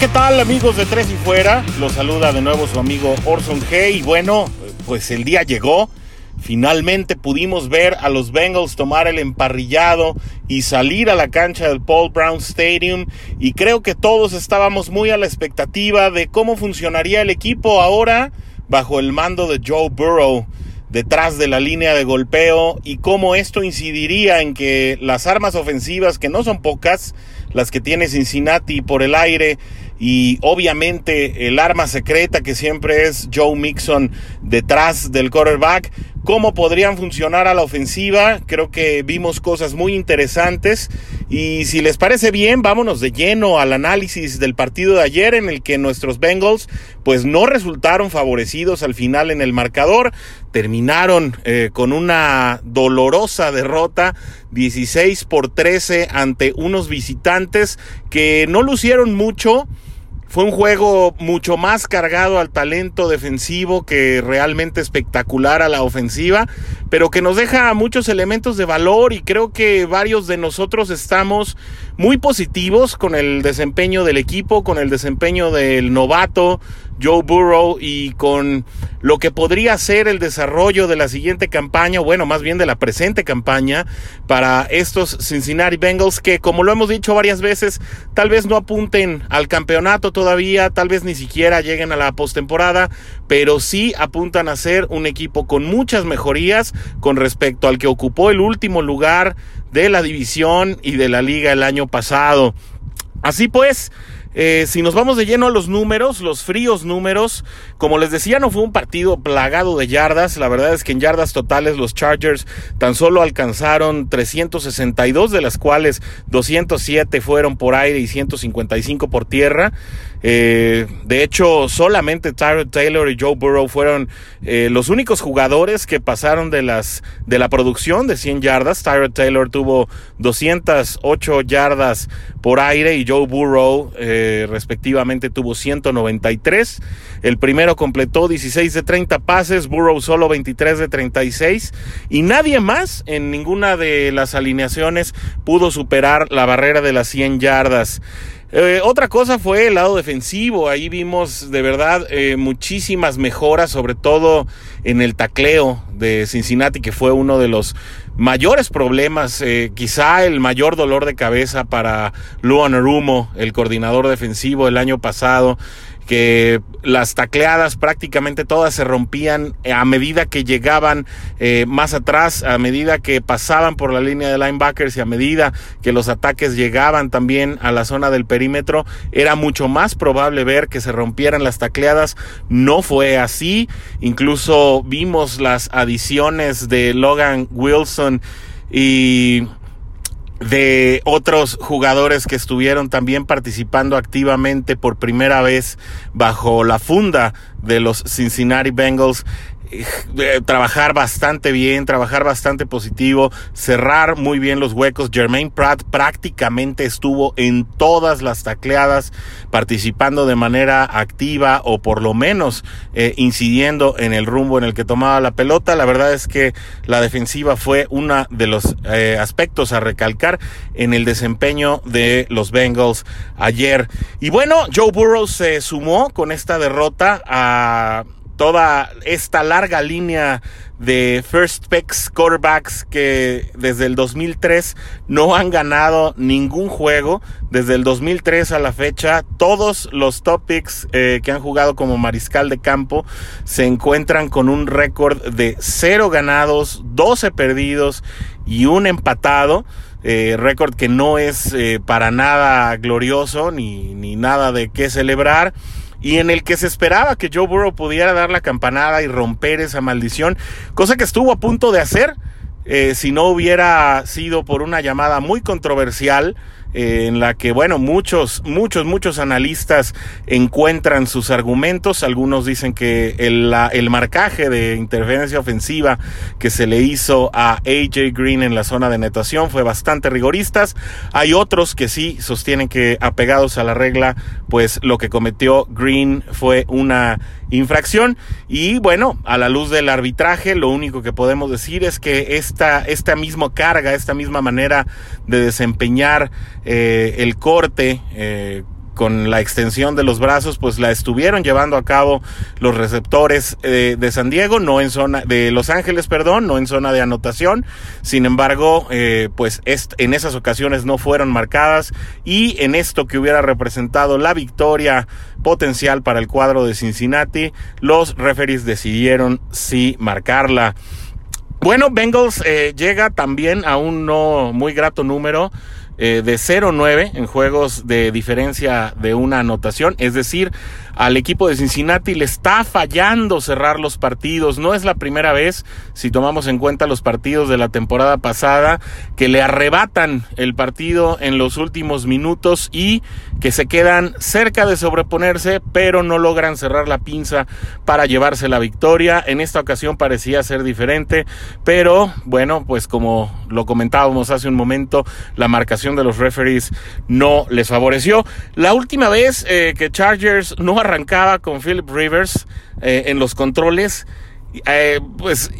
¿qué tal amigos de Tres y Fuera? Los saluda de nuevo su amigo Orson G. Y bueno, pues el día llegó. Finalmente pudimos ver a los Bengals tomar el emparrillado y salir a la cancha del Paul Brown Stadium y creo que todos estábamos muy a la expectativa de cómo funcionaría el equipo ahora bajo el mando de Joe Burrow detrás de la línea de golpeo y cómo esto incidiría en que las armas ofensivas, que no son pocas, las que tiene Cincinnati por el aire y obviamente el arma secreta que siempre es Joe Mixon detrás del quarterback, cómo podrían funcionar a la ofensiva. Creo que vimos cosas muy interesantes y si les parece bien, vámonos de lleno al análisis del partido de ayer en el que nuestros Bengals pues no resultaron favorecidos al final en el marcador, terminaron eh, con una dolorosa derrota 16 por 13 ante unos visitantes que no lucieron mucho. Fue un juego mucho más cargado al talento defensivo que realmente espectacular a la ofensiva, pero que nos deja muchos elementos de valor y creo que varios de nosotros estamos muy positivos con el desempeño del equipo, con el desempeño del novato Joe Burrow y con lo que podría ser el desarrollo de la siguiente campaña, bueno, más bien de la presente campaña para estos Cincinnati Bengals que, como lo hemos dicho varias veces, tal vez no apunten al campeonato todavía, tal vez ni siquiera lleguen a la postemporada, pero sí apuntan a ser un equipo con muchas mejorías con respecto al que ocupó el último lugar de la división y de la liga el año pasado. Así pues, eh, si nos vamos de lleno a los números, los fríos números, como les decía, no fue un partido plagado de yardas. La verdad es que en yardas totales los Chargers tan solo alcanzaron 362, de las cuales 207 fueron por aire y 155 por tierra. Eh, de hecho, solamente Tyrod Taylor y Joe Burrow fueron eh, los únicos jugadores que pasaron de, las, de la producción de 100 yardas. Tyrod Taylor tuvo 208 yardas por aire y Joe Burrow eh, respectivamente tuvo 193. El primero completó 16 de 30 pases, Burrow solo 23 de 36 y nadie más en ninguna de las alineaciones pudo superar la barrera de las 100 yardas. Eh, otra cosa fue el lado defensivo. Ahí vimos de verdad eh, muchísimas mejoras, sobre todo en el tacleo de Cincinnati, que fue uno de los mayores problemas, eh, quizá el mayor dolor de cabeza para Luan Rumo, el coordinador defensivo el año pasado que las tacleadas prácticamente todas se rompían a medida que llegaban eh, más atrás, a medida que pasaban por la línea de linebackers y a medida que los ataques llegaban también a la zona del perímetro, era mucho más probable ver que se rompieran las tacleadas. No fue así, incluso vimos las adiciones de Logan Wilson y de otros jugadores que estuvieron también participando activamente por primera vez bajo la funda de los Cincinnati Bengals eh, trabajar bastante bien, trabajar bastante positivo, cerrar muy bien los huecos. Jermaine Pratt prácticamente estuvo en todas las tacleadas, participando de manera activa o por lo menos eh, incidiendo en el rumbo en el que tomaba la pelota. La verdad es que la defensiva fue uno de los eh, aspectos a recalcar en el desempeño de los Bengals ayer. Y bueno, Joe Burrow se sumó con esta derrota a toda esta larga línea de first picks quarterbacks que desde el 2003 no han ganado ningún juego. Desde el 2003 a la fecha, todos los top picks eh, que han jugado como mariscal de campo se encuentran con un récord de 0 ganados, 12 perdidos y un empatado. Eh, récord que no es eh, para nada glorioso ni, ni nada de qué celebrar y en el que se esperaba que Joe Burrow pudiera dar la campanada y romper esa maldición, cosa que estuvo a punto de hacer eh, si no hubiera sido por una llamada muy controversial en la que, bueno, muchos, muchos, muchos analistas encuentran sus argumentos. Algunos dicen que el, el marcaje de interferencia ofensiva que se le hizo a AJ Green en la zona de netación fue bastante rigoristas. Hay otros que sí sostienen que, apegados a la regla, pues lo que cometió Green fue una infracción. Y bueno, a la luz del arbitraje, lo único que podemos decir es que esta, esta misma carga, esta misma manera de desempeñar eh, el corte, eh, con la extensión de los brazos, pues la estuvieron llevando a cabo los receptores eh, de San Diego, no en zona de Los Ángeles, perdón, no en zona de anotación. Sin embargo, eh, pues en esas ocasiones no fueron marcadas y en esto que hubiera representado la victoria potencial para el cuadro de Cincinnati, los referees decidieron sí marcarla. Bueno, Bengals eh, llega también a un no muy grato número eh, de 0-9 en juegos de diferencia de una anotación. Es decir, al equipo de Cincinnati le está fallando cerrar los partidos. No es la primera vez, si tomamos en cuenta los partidos de la temporada pasada, que le arrebatan el partido en los últimos minutos y que se quedan cerca de sobreponerse, pero no logran cerrar la pinza para llevarse la victoria. En esta ocasión parecía ser diferente, pero bueno, pues como lo comentábamos hace un momento, la marcación de los referees no les favoreció. La última vez eh, que Chargers no arrancaba con Philip Rivers eh, en los controles, eh, pues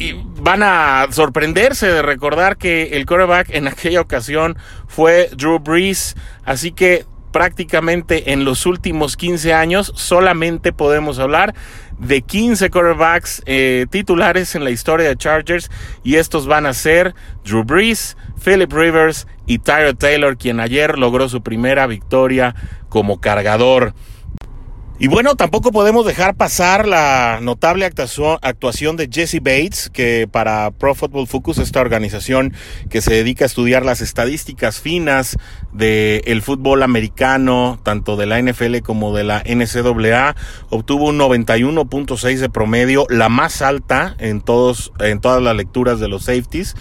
van a sorprenderse de recordar que el quarterback en aquella ocasión fue Drew Brees, así que prácticamente en los últimos 15 años solamente podemos hablar de 15 quarterbacks titulares en la historia de Chargers y estos van a ser Drew Brees, Philip Rivers y Tyler Taylor, quien ayer logró su primera victoria como cargador. Y bueno, tampoco podemos dejar pasar la notable actuación de Jesse Bates, que para Pro Football Focus, esta organización que se dedica a estudiar las estadísticas finas del fútbol americano, tanto de la NFL como de la NCAA, obtuvo un 91.6 de promedio, la más alta en todos en todas las lecturas de los safeties.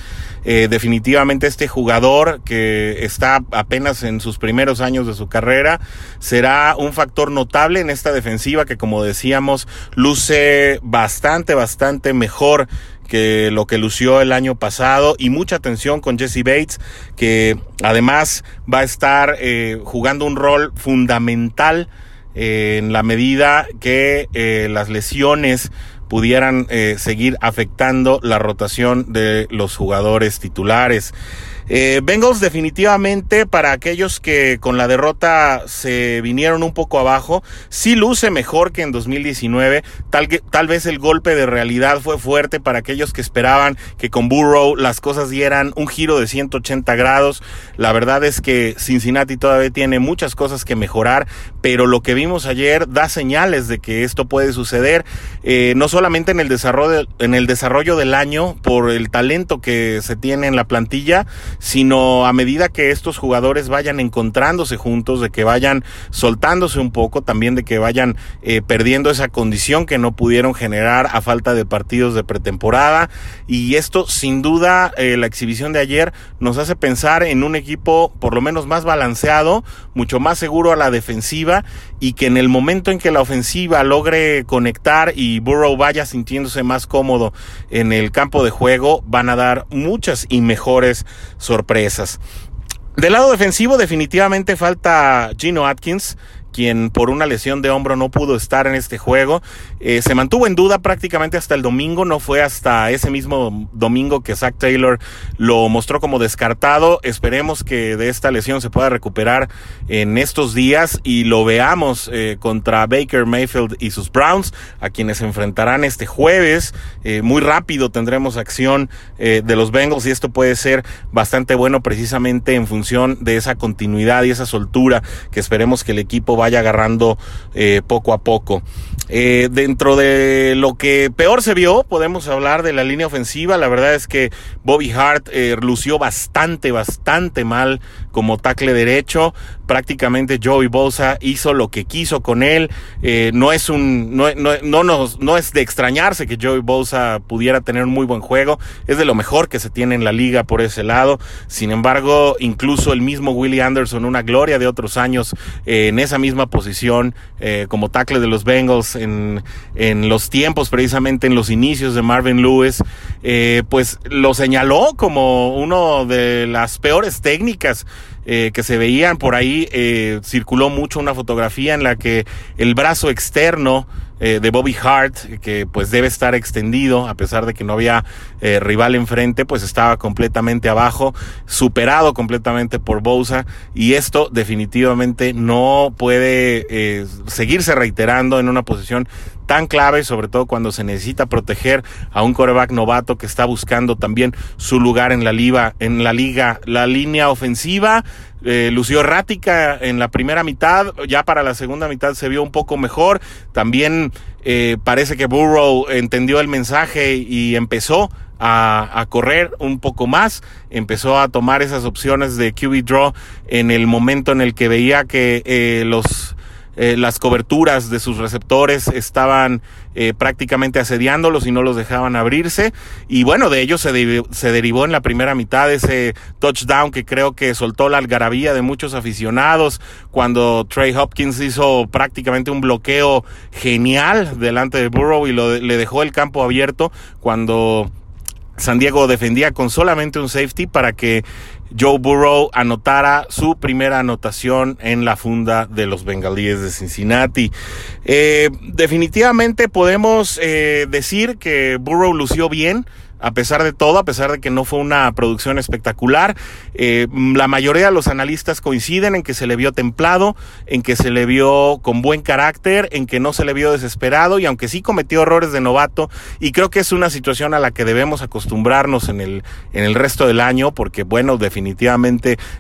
Eh, definitivamente este jugador que está apenas en sus primeros años de su carrera será un factor notable en esta defensiva que como decíamos luce bastante, bastante mejor que lo que lució el año pasado. Y mucha atención con Jesse Bates que además va a estar eh, jugando un rol fundamental eh, en la medida que las lesiones pudieran eh, seguir afectando la rotación de los jugadores titulares. Eh, Bengals definitivamente para aquellos que con la derrota se vinieron un poco abajo, sí luce mejor que en 2019. Tal, tal vez el golpe de realidad fue fuerte para aquellos que esperaban que con Burrow las cosas dieran un giro de 180 grados. La verdad es que Cincinnati todavía tiene muchas cosas que mejorar, pero lo que vimos ayer da señales de que esto puede suceder, eh, no solamente en el desarrollo, en el desarrollo del año por el talento que se tiene en la plantilla, sino a medida que estos jugadores vayan encontrándose juntos, de que vayan soltándose un poco, también de que vayan eh, perdiendo esa condición que no pudieron generar a falta de partidos de pretemporada. Y esto, sin duda, eh, la exhibición de ayer nos hace pensar en un equipo por lo menos más balanceado, mucho más seguro a la defensiva y que en el momento en que la ofensiva logre conectar y Burrow vaya sintiéndose más cómodo en el campo de juego, van a dar muchas y mejores sorpresas. Del lado defensivo definitivamente falta Gino Atkins quien por una lesión de hombro no pudo estar en este juego. Eh, se mantuvo en duda prácticamente hasta el domingo, no fue hasta ese mismo domingo que Zach Taylor lo mostró como descartado. Esperemos que de esta lesión se pueda recuperar en estos días y lo veamos eh, contra Baker Mayfield y sus Browns, a quienes se enfrentarán este jueves. Eh, muy rápido tendremos acción de los Bengals y esto puede ser bastante bueno precisamente en función de esa continuidad y esa soltura que esperemos que el equipo vaya agarrando eh, poco a poco. Eh, dentro de lo que peor se vio, podemos hablar de la línea ofensiva. La verdad es que Bobby Hart eh, lució bastante, bastante mal como tackle derecho. Prácticamente Joey Bosa hizo lo que quiso con él. no es un, no, no, no, nos, no es de extrañarse que Joey Bosa pudiera tener un muy buen juego. Es de lo mejor que se tiene en la liga por ese lado. Sin embargo, incluso el mismo Willie Anderson, una gloria de otros años en esa misma posición como tackle de los Bengals en, en los tiempos, precisamente en los inicios de Marvin Lewis, eh, pues lo señaló como uno de las peores técnicas eh, que se veían por ahí. Eh, circuló mucho una fotografía en la que el brazo externo eh, de Bobby Hart, que pues debe estar extendido, a pesar de que no había rival enfrente, pues estaba completamente abajo, superado completamente por Bosa, y esto definitivamente no puede seguirse reiterando en una posición tan clave, sobre todo cuando se necesita proteger a un coreback novato que está buscando también su lugar en la liga, en la liga, la línea ofensiva. Eh, lució errática en la primera mitad, ya para la segunda mitad se vio un poco mejor. También eh, parece que Burrow entendió el mensaje y empezó a, correr un poco más, empezó a tomar esas opciones de QB draw en el momento en el que veía que eh, los eh, las coberturas de sus receptores estaban eh, prácticamente asediándolos y no los dejaban abrirse. Y bueno, de ello se, derivó en la primera mitad ese touchdown que creo que soltó la algarabía de muchos aficionados cuando Trey Hopkins hizo prácticamente un bloqueo genial delante de Burrow y lo, le dejó el campo abierto cuando San Diego defendía con solamente un safety para que Joe Burrow anotara su primera anotación en la funda de los bengalíes de Cincinnati. Eh, definitivamente podemos eh, decir que Burrow lució bien a pesar de todo, a pesar de que no fue una producción espectacular. Eh, la mayoría de los analistas coinciden en que se le vio templado, en que se le vio con buen carácter, en que no se le vio desesperado y aunque sí cometió errores de novato y creo que es una situación a la que debemos acostumbrarnos en el, en el resto del año porque bueno, definitivamente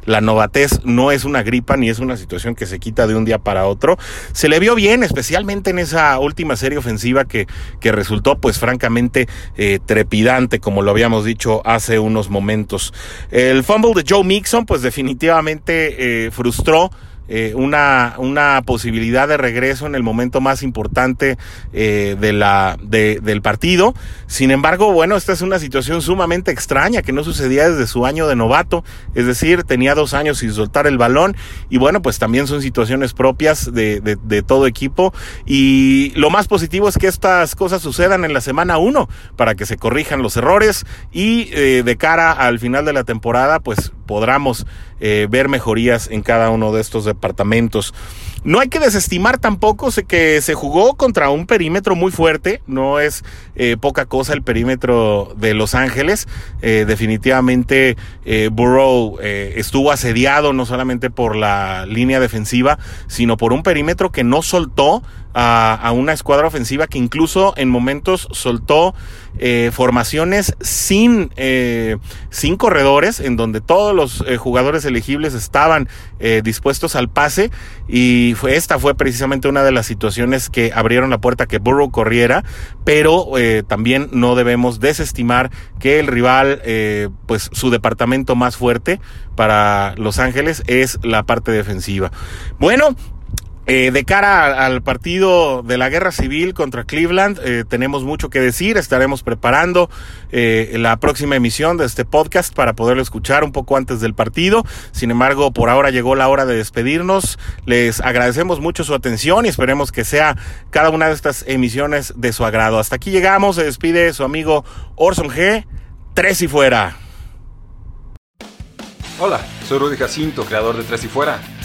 la novatez no es una gripa ni es una situación que se quita de un día para otro. Se le vio bien, especialmente en esa última serie ofensiva que, que resultó pues francamente eh, trepidante como lo habíamos dicho hace unos momentos. El fumble de Joe Mixon, pues definitivamente eh, frustró eh, una, una posibilidad de regreso en el momento más importante de la, de, del partido. Sin embargo, bueno, esta es una situación sumamente extraña que no sucedía desde su año de novato, es decir, tenía dos años sin soltar el balón y bueno, pues también son situaciones propias de, todo equipo y lo más positivo es que estas cosas sucedan en la semana uno para que se corrijan los errores y eh, de cara al final de la temporada, pues podamos eh, ver mejorías en cada uno de estos departamentos. No hay que desestimar tampoco que se jugó contra un perímetro muy fuerte, no es eh, poca cosa el perímetro de Los Ángeles. Eh, definitivamente Burrow estuvo asediado no solamente por la línea defensiva, sino por un perímetro que no soltó a, una escuadra ofensiva que incluso en momentos soltó eh, formaciones sin, eh, sin corredores, en donde todos los eh, jugadores elegibles estaban dispuestos al pase y fue, esta fue precisamente una de las situaciones que abrieron la puerta que Burrow corriera, pero también no debemos desestimar que el rival, pues su departamento más fuerte para Los Ángeles es la parte defensiva. Bueno, eh, de cara al partido de la guerra civil contra Cleveland, eh, tenemos mucho que decir. Estaremos preparando eh, la próxima emisión de este podcast para poderlo escuchar un poco antes del partido. Sin embargo, por ahora llegó la hora de despedirnos. Les agradecemos mucho su atención y esperemos que sea cada una de estas emisiones de su agrado. Hasta aquí llegamos. Se despide su amigo Orson G. Tres y fuera. Hola, soy Rudy Jacinto, creador de Tres y Fuera.